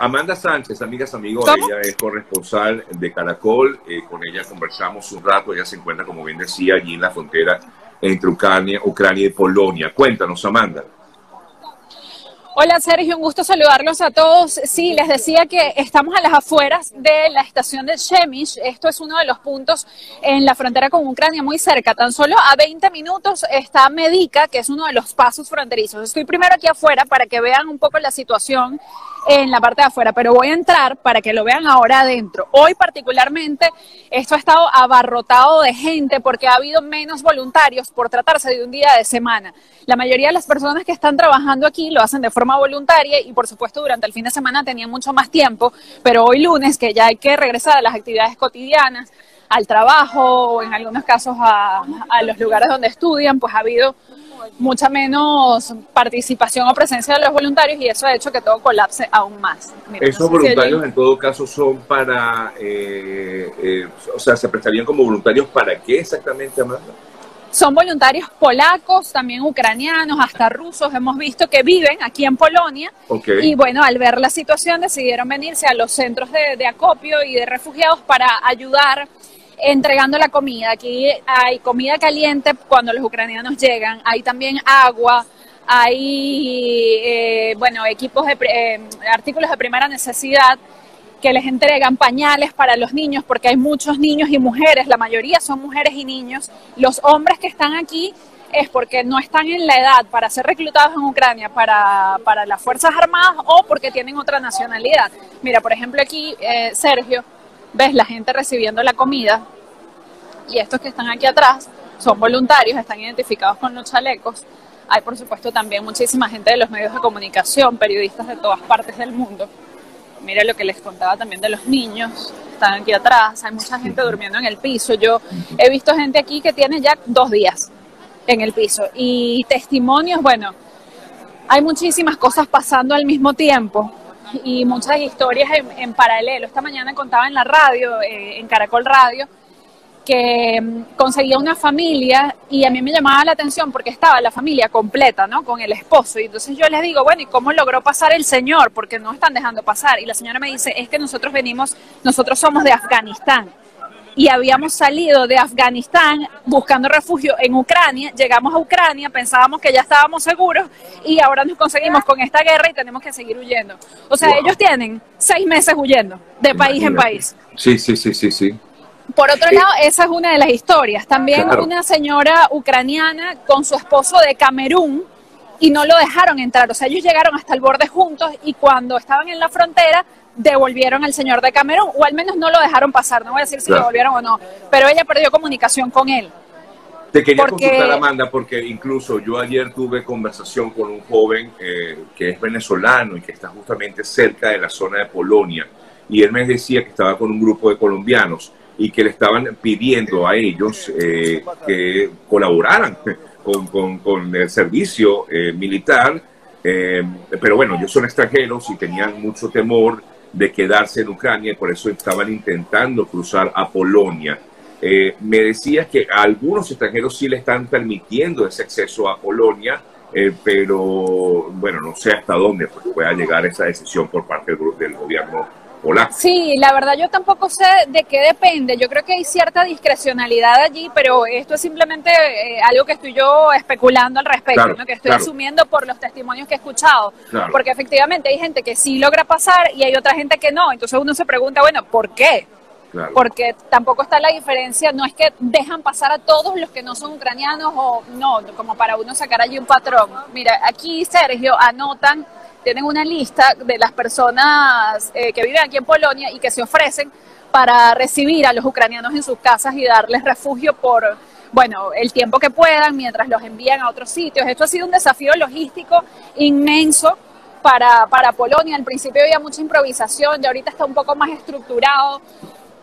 Amanda Sánchez, amigas, amigos, ella es corresponsal de Caracol. Eh, con ella conversamos un rato. Ella se encuentra, como bien decía, allí en la frontera entre Ucrania, Ucrania y Polonia. Cuéntanos, Amanda. Hola Sergio, un gusto saludarlos a todos. Sí, les decía que estamos a las afueras de la estación de Shemish. Esto es uno de los puntos en la frontera con Ucrania, muy cerca. Tan solo a 20 minutos está Medica, que es uno de los pasos fronterizos. Estoy primero aquí afuera para que vean un poco la situación en la parte de afuera, pero voy a entrar para que lo vean ahora adentro. Hoy particularmente esto ha estado abarrotado de gente porque ha habido menos voluntarios por tratarse de un día de semana. La mayoría de las personas que están trabajando aquí lo hacen de forma voluntaria y por supuesto durante el fin de semana tenían mucho más tiempo, pero hoy lunes que ya hay que regresar a las actividades cotidianas, al trabajo o en algunos casos a, a los lugares donde estudian, pues ha habido mucha menos participación o presencia de los voluntarios y eso ha hecho que todo colapse aún más. Esos voluntarios en todo caso son para, eh, eh, o sea, se prestarían como voluntarios para qué exactamente, Amanda? Son voluntarios polacos, también ucranianos, hasta rusos, hemos visto que viven aquí en Polonia. Y bueno, al ver la situación decidieron venirse a los centros de, de acopio y de refugiados para ayudar entregando la comida. Aquí hay comida caliente cuando los ucranianos llegan, hay también agua, hay, eh, bueno, equipos de, eh, artículos de primera necesidad que les entregan pañales para los niños, porque hay muchos niños y mujeres, la mayoría son mujeres y niños. Los hombres que están aquí es porque no están en la edad para ser reclutados en Ucrania para, para las Fuerzas Armadas o porque tienen otra nacionalidad. Mira, por ejemplo, aquí eh, Sergio ves la gente recibiendo la comida y estos que están aquí atrás son voluntarios, están identificados con los chalecos. Hay, por supuesto, también muchísima gente de los medios de comunicación, periodistas de todas partes del mundo. Mira lo que les contaba también de los niños, están aquí atrás, hay mucha gente durmiendo en el piso. Yo he visto gente aquí que tiene ya dos días en el piso y testimonios, bueno, hay muchísimas cosas pasando al mismo tiempo y muchas historias en, paralelo. Esta mañana contaba en la radio, eh, en Caracol Radio, que mm, conseguía una familia y a mí me llamaba la atención porque estaba la familia completa, ¿no? Con el esposo. Y entonces yo les digo, bueno, ¿y cómo logró pasar el señor? Porque no están dejando pasar. Y la señora me dice, es que nosotros venimos, nosotros somos de Afganistán. Y habíamos salido de Afganistán buscando refugio en Ucrania, llegamos a Ucrania, pensábamos que ya estábamos seguros y ahora nos conseguimos con esta guerra y tenemos que seguir huyendo. O sea, ellos tienen seis meses huyendo de país en país. Sí, sí, sí, sí, sí. Por otro lado, esa es una de las historias. También una señora ucraniana con su esposo de Camerún y no lo dejaron entrar. O sea, ellos llegaron hasta el borde juntos y cuando estaban en la frontera devolvieron al señor de Camerún, o al menos no lo dejaron pasar, no voy a decir si lo devolvieron o no, pero ella perdió comunicación con él. Te quería consultar, Amanda, porque incluso yo ayer tuve conversación con un joven eh, que es venezolano y que está justamente cerca de la zona de Polonia, y él me decía que estaba con un grupo de colombianos y que le estaban pidiendo a ellos eh, que colaboraran con, con, el servicio eh, militar, eh, pero bueno, ellos son extranjeros y tenían mucho temor de quedarse en Ucrania y por eso estaban intentando cruzar a Polonia. me decías que a algunos extranjeros sí le están permitiendo ese acceso a Polonia, pero bueno, no sé hasta dónde pueda llegar esa decisión por parte del, del gobierno Sí, la verdad yo tampoco sé de qué depende. Yo creo que hay cierta discrecionalidad allí, pero esto es simplemente eh, algo que estoy yo especulando al respecto, que estoy asumiendo por los testimonios que he escuchado. Porque efectivamente hay gente que sí logra pasar y hay otra gente que no. Entonces uno se pregunta, bueno, ¿por qué? Porque tampoco está la diferencia, no es que dejan pasar a todos los que no son ucranianos o no, como para uno sacar allí un patrón. Mira, aquí Sergio anotan tienen una lista de las personas eh, que viven aquí en Polonia y que se ofrecen para recibir a los ucranianos en sus casas y darles refugio por, bueno, el tiempo que puedan mientras los envían a otros sitios. Esto ha sido un desafío logístico inmenso para, para Polonia. Al principio había mucha improvisación, y ahorita está un poco más estructurado,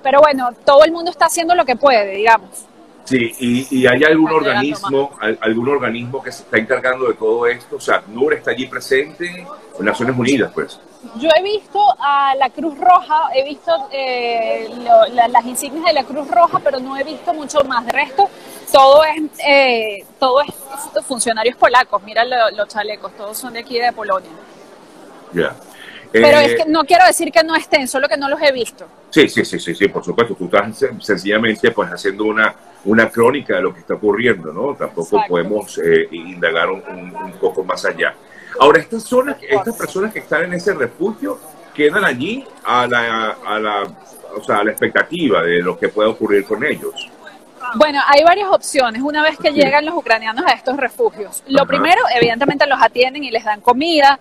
pero bueno, todo el mundo está haciendo lo que puede, digamos. Sí, y, hay algún organismo, algún organismo que se está encargando de todo esto. O sea, NUR está allí presente en Naciones Unidas, pues. Yo he visto a la Cruz Roja, he visto eh, las insignias de la Cruz Roja, pero no he visto mucho más. De resto, todo es, eh, todo es funcionarios polacos. Mira los chalecos, todos son de aquí de Polonia. Ya. Pero es que no quiero decir que no estén, solo que no los he visto. Sí, sí, sí, sí, sí, por supuesto. Tú estás sencillamente pues haciendo una, una crónica de lo que está ocurriendo, ¿no? Tampoco podemos eh, indagar un, un, poco más allá. Ahora, estas zonas, estas personas que están en ese refugio quedan allí a la, a la, o sea, a la expectativa de lo que pueda ocurrir con ellos. Bueno, hay varias opciones una vez que llegan los ucranianos a estos refugios. Lo primero, evidentemente, los atienden y les dan comida,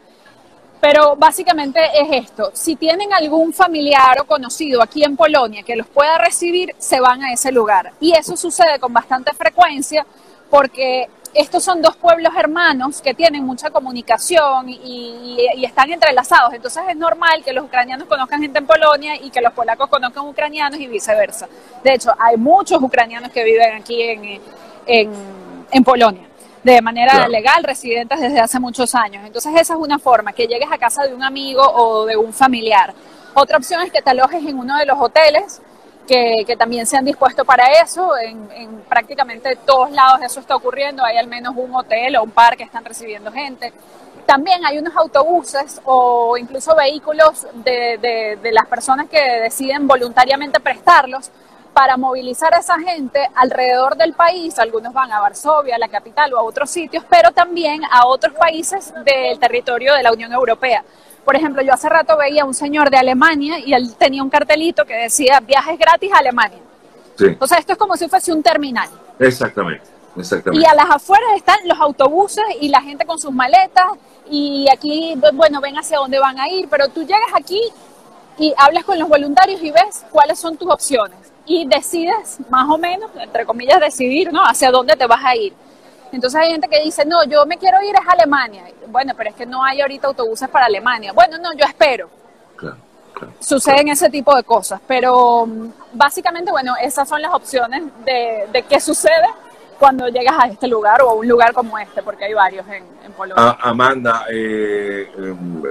pero básicamente es esto. Si tienen algún familiar o conocido aquí en Polonia que los pueda recibir, se van a ese lugar. Y eso sucede con bastante frecuencia porque estos son dos pueblos hermanos que tienen mucha comunicación y, están entrelazados. Entonces es normal que los ucranianos conozcan gente en Polonia y que los polacos conozcan ucranianos y viceversa. De hecho, hay muchos ucranianos que viven aquí en, en, Polonia de manera legal, residentes desde hace muchos años. Entonces esa es una forma, que llegues a casa de un amigo o de un familiar. Otra opción es que te alojes en uno de los hoteles que, también se han dispuesto para eso. En, prácticamente todos lados eso está ocurriendo. Hay al menos un hotel o un par que están recibiendo gente. También hay unos autobuses o incluso vehículos de, de las personas que deciden voluntariamente prestarlos para movilizar a esa gente alrededor del país. Algunos van a Varsovia, la capital o a otros sitios, pero también a otros países del territorio de la Unión Europea. Por ejemplo, yo hace rato veía a un señor de Alemania y él tenía un cartelito que decía viajes gratis a Alemania. Sí. O sea, esto es como si fuese un terminal. Exactamente, exactamente. Y a las afueras están los autobuses y la gente con sus maletas y aquí, bueno, ven hacia dónde van a ir, pero tú llegas aquí y hablas con los voluntarios y ves cuáles son tus opciones y decides más o menos, entre comillas, decidir, ¿no? Hacia dónde te vas a ir. Entonces hay gente que dice, no, yo me quiero ir a Alemania. Bueno, pero es que no hay ahorita autobuses para Alemania. Bueno, no, yo espero. Claro, Suceden ese tipo de cosas, pero mm, básicamente, bueno, esas son las opciones de, de qué sucede cuando llegas a este lugar o a un lugar como este, porque hay varios en, en Polonia. Ah, Amanda, eh, em,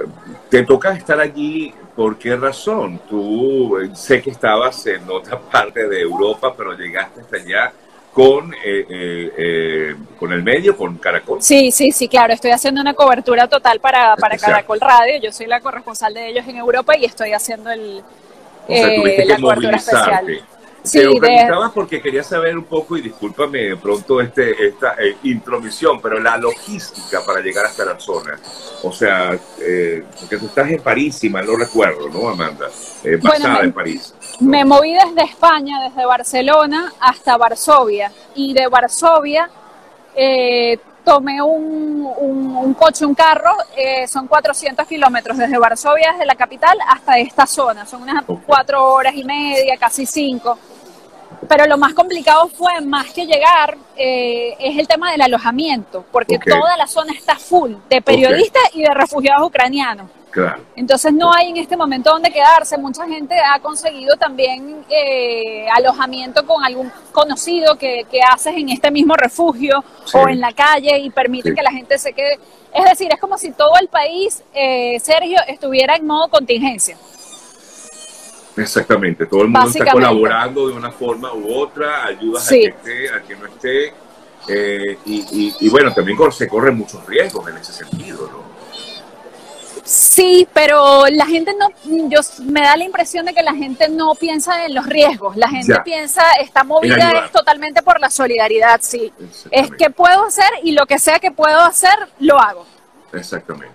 te toca estar allí, ¿por qué razón? Tú eh, sé que estabas en otra parte de Europa, pero llegaste hasta allá con, eh, eh, eh, con el medio, con Caracol. Sí, sí, sí, claro. Estoy haciendo una cobertura total para, para Caracol Radio. Yo soy la corresponsal de ellos en Europa y estoy haciendo el, la cobertura especial. Sí, Te lo preguntaba porque quería saber un poco, y discúlpame de pronto este, esta intromisión, pero la logística para llegar hasta la zona. O sea, porque tú estás en París, si mal no recuerdo, ¿no, Amanda? basada en París. Me moví desde España, desde Barcelona hasta Varsovia y de Varsovia eh, tomé un, coche, un carro, eh, son 400 kilómetros desde Varsovia, desde la capital, hasta esta zona. Son unas cuatro horas y media, casi cinco. Pero lo más complicado fue, más que llegar, eh, es el tema del alojamiento, porque toda la zona está full de periodistas y de refugiados ucranianos. Entonces no hay en este momento donde quedarse. Mucha gente ha conseguido también eh, alojamiento con algún conocido que, haces en este mismo refugio o en la calle y permite que la gente se quede. Es decir, es como si todo el país, eh, Sergio, estuviera en modo contingencia. Exactamente, todo el mundo está colaborando de una forma u otra, ayuda a que esté, a que no esté. Eh, y, y, bueno, también se corren muchos riesgos en ese sentido, ¿no? Sí, pero la gente no, yo me da la impresión de que la gente no piensa en los riesgos, la gente piensa, está movida es totalmente por la solidaridad, sí. Es que puedo hacer y lo que sea que puedo hacer, lo hago. Exactamente.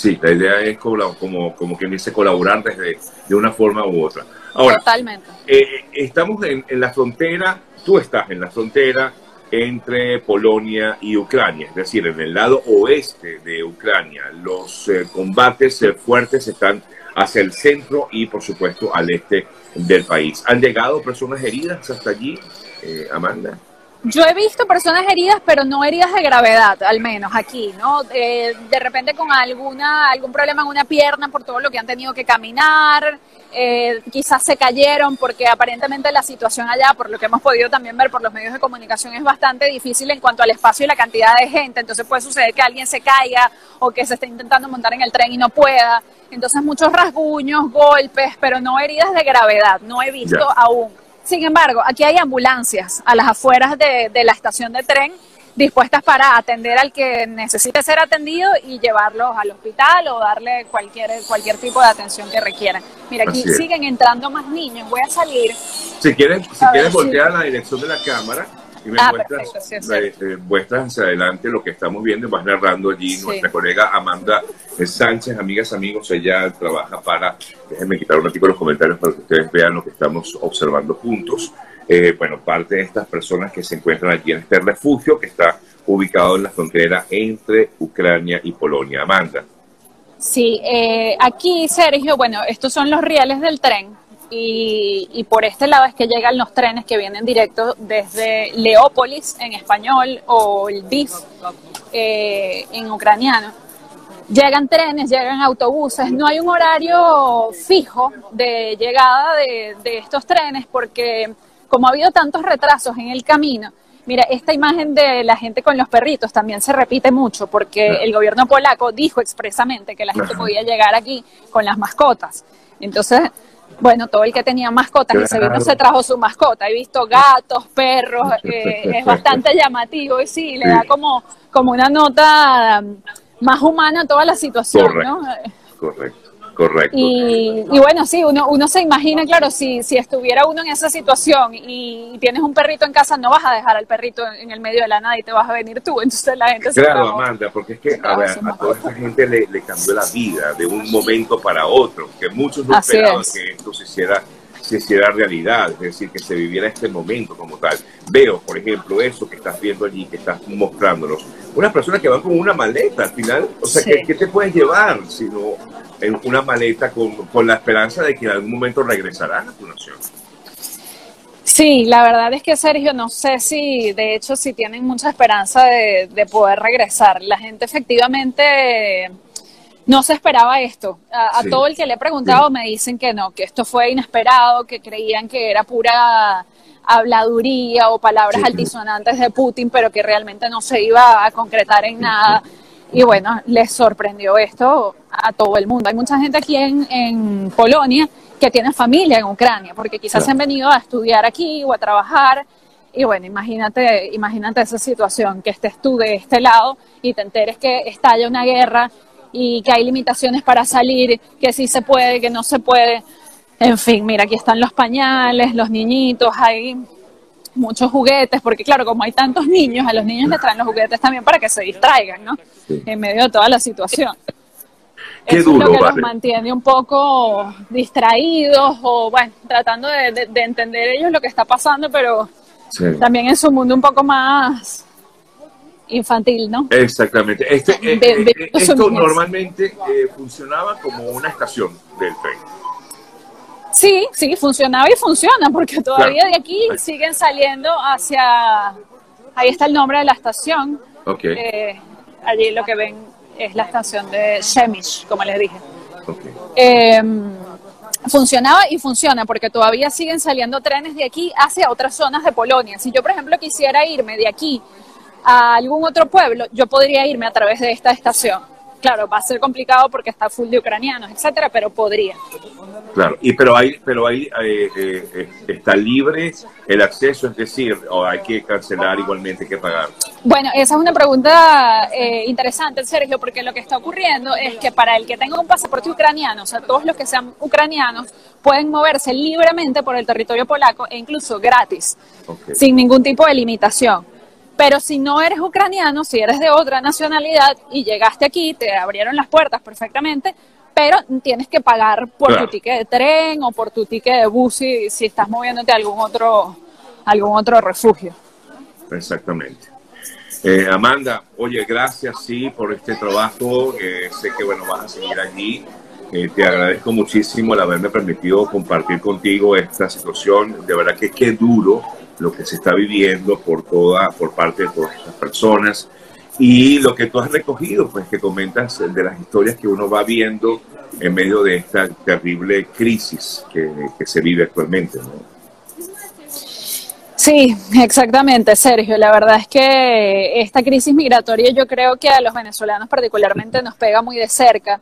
Sí, la idea es como, como, como quien dice colaborar desde, de una forma u otra. Ahora, Totalmente. Eh, eh, estamos en, en la frontera, tú estás en la frontera, entre Polonia y Ucrania, es decir, en el lado oeste de Ucrania. Los eh, combates eh, fuertes están hacia el centro y, por supuesto, al este del país. ¿Han llegado personas heridas hasta allí, eh, Amanda? Yo he visto personas heridas, pero no heridas de gravedad, al menos aquí, ¿no? de repente con alguna algún problema en una pierna por todo lo que han tenido que caminar, eh, quizás se cayeron porque aparentemente la situación allá, por lo que hemos podido también ver por los medios de comunicación, es bastante difícil en cuanto al espacio y la cantidad de gente. Entonces puede suceder que alguien se caiga o que se esté intentando montar en el tren y no pueda. Entonces muchos rasguños, golpes, pero no heridas de gravedad, no he visto aún. Sin embargo, aquí hay ambulancias a las afueras de, de la estación de tren dispuestas para atender al que necesite ser atendido y llevarlos al hospital o darle cualquier, cualquier tipo de atención que requieran. Mira, aquí siguen entrando más niños. Voy a salir. Si quieres, si quieres voltear a la dirección de la cámara y me ah, muestras, hacia adelante lo que estamos viendo y vas narrando allí nuestra colega Amanda Sánchez, amigas, amigos, ella trabaja para, déjenme quitar un ratito los comentarios para que ustedes vean lo que estamos observando juntos. Eh, bueno, parte de estas personas que se encuentran allí en este refugio que está ubicado en la frontera entre Ucrania y Polonia. Amanda. Sí, eh, aquí Sergio, bueno, estos son los rieles del tren y, por este lado es que llegan los trenes que vienen directos desde Leópolis en español o el BIF eh, en ucraniano. Llegan trenes, llegan autobuses, no hay un horario fijo de llegada de, estos trenes porque como ha habido tantos retrasos en el camino, Mira, esta imagen de la gente con los perritos también se repite mucho porque el gobierno polaco dijo expresamente que la gente podía llegar aquí con las mascotas. Entonces, bueno, todo el que tenía mascotas y se vino se trajo su mascota. He visto gatos, perros, eh, es bastante llamativo y sí, le da como, como una nota más humana a toda la situación, ¿no? Correcto. Correcto. Y, bueno, sí, uno, uno se imagina, claro, si, si estuviera uno en esa situación y tienes un perrito en casa, no vas a dejar al perrito en el medio de la nada y te vas a venir tú. Entonces la gente se Claro, Amanda, porque es que a, ver, a toda esta gente le, le, cambió la vida de un momento para otro, que muchos no esperaban que esto se hiciera se hiciera realidad, es decir, que se viviera este momento como tal. Veo, por ejemplo, eso que estás viendo allí, que estás mostrándonos. Una persona que va con una maleta al final, o sea, ¿qué, te puedes llevar sino en una maleta con, con, la esperanza de que en algún momento regresarán a tu nación? Sí, la verdad es que Sergio, no sé si, de hecho, si tienen mucha esperanza de, de poder regresar. La gente efectivamente no se esperaba esto. A, todo el que le he preguntado me dicen que no, que esto fue inesperado, que creían que era pura habladuría o palabras altisonantes de Putin, pero que realmente no se iba a concretar en nada. Y bueno, les sorprendió esto a todo el mundo. Hay mucha gente aquí en, Polonia que tiene familia en Ucrania, porque quizás se han venido a estudiar aquí o a trabajar. Y bueno, imagínate, imagínate esa situación, que estés tú de este lado y te enteres que estalla una guerra y que hay limitaciones para salir, que sí se puede, que no se puede. En fin, mira, aquí están los pañales, los niñitos, hay muchos juguetes, porque claro, como hay tantos niños, a los niños les traen los juguetes también para que se distraigan, ¿no? En medio de toda la situación. Qué Eso es lo que los mantiene un poco distraídos o, bueno, tratando de, entender ellos lo que está pasando, pero también en su mundo un poco más infantil, ¿no? Exactamente. Este, eh, eh, esto normalmente eh, funcionaba como una estación del tren. Sí, sí, funcionaba y funciona, porque todavía de aquí siguen saliendo hacia... Ahí está el nombre de la estación. Okay. allí lo que ven es la estación de Shemish, como les dije. Em, funcionaba y funciona porque todavía siguen saliendo trenes de aquí hacia otras zonas de Polonia. Si yo, por ejemplo, quisiera irme de aquí a algún otro pueblo, yo podría irme a través de esta estación. Claro, va a ser complicado porque está full de ucranianos, etcétera, pero podría. Claro, y pero ahí, pero ahí eh, eh, está libre el acceso, es decir, o hay que cancelar igualmente, hay que pagar. Bueno, esa es una pregunta eh, interesante, Sergio, porque lo que está ocurriendo es que para el que tenga un pasaporte ucraniano, o sea, todos los que sean ucranianos pueden moverse libremente por el territorio polaco e incluso gratis, sin ningún tipo de limitación. Pero si no eres ucraniano, si eres de otra nacionalidad y llegaste aquí, te abrieron las puertas perfectamente, pero tienes que pagar por tu ticket de tren o por tu ticket de bus si, si estás moviéndote a algún otro, algún otro refugio. Exactamente. Eh, Amanda, oye, gracias sí por este trabajo. Eh, sé que bueno vas a seguir allí. Eh, te agradezco muchísimo el haberme permitido compartir contigo esta situación. De verdad que qué duro lo que se está viviendo por toda, por parte de todas estas personas y lo que tú has recogido, pues que comentas de las historias que uno va viendo en medio de esta terrible crisis que, que se vive actualmente, ¿no? Sí, exactamente, Sergio. La verdad es que esta crisis migratoria yo creo que a los venezolanos particularmente nos pega muy de cerca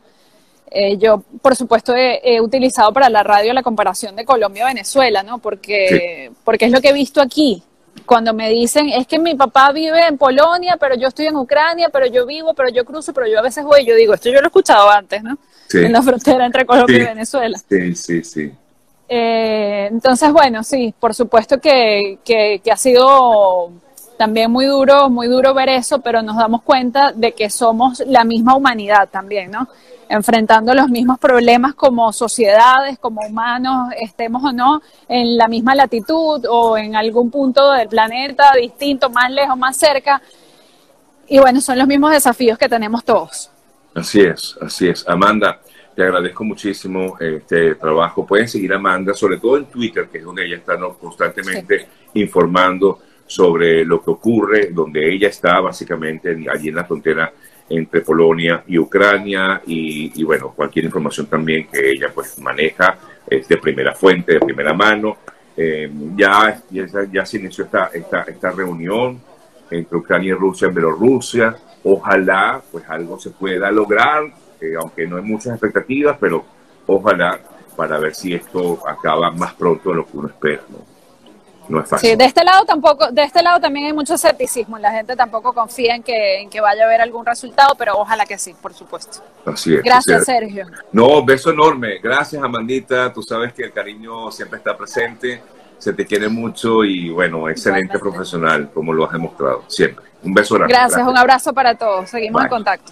eh, yo, por supuesto, he, utilizado para la radio la comparación de Colombia-Venezuela, ¿no? Porque, porque es lo que he visto aquí. cuando me dicen, es que mi papá vive en Polonia, pero yo estoy en Ucrania, pero yo vivo, pero yo cruzo, pero yo a veces voy, yo digo, esto yo lo he escuchado antes, ¿no? En la frontera entre Colombia y Venezuela. Sí, sí, sí. Eh, entonces, bueno, sí, por supuesto que, que, ha sido también muy duro, muy duro ver eso, pero nos damos cuenta de que somos la misma humanidad también, ¿no? Enfrentando los mismos problemas como sociedades, como humanos, estemos o no en la misma latitud o en algún punto del planeta distinto, más lejos, más cerca. Y bueno, son los mismos desafíos que tenemos todos. Así es, así es. Amanda, te agradezco muchísimo este trabajo. Pueden seguir a Amanda, sobre todo en Twitter, que es donde ella está constantemente informando sobre lo que ocurre, donde ella está básicamente allí en la frontera entre Polonia y Ucrania y, bueno, cualquier información también que ella pues maneja es de primera fuente, de primera mano. Eh, ya, ya, ya, se inició esta, esta, esta reunión entre Ucrania y Rusia en Bielorrusia. Ojalá pues algo se pueda lograr aunque no hay muchas expectativas, pero ojalá para ver si esto acaba más pronto de lo que uno espera. ¿no? No es fácil. Sí, de este lado tampoco, de este lado también hay mucho escepticismo. La gente tampoco confía en que, en que vaya a haber algún resultado, pero ojalá que sí, por supuesto. Así es. Gracias, Sergio. No, beso enorme. Gracias, Amandita. Tú sabes que el cariño siempre está presente. Se te quiere mucho y bueno, excelente profesional, como lo has demostrado siempre. Un beso grande. Gracias, un abrazo para todos. Seguimos en contacto.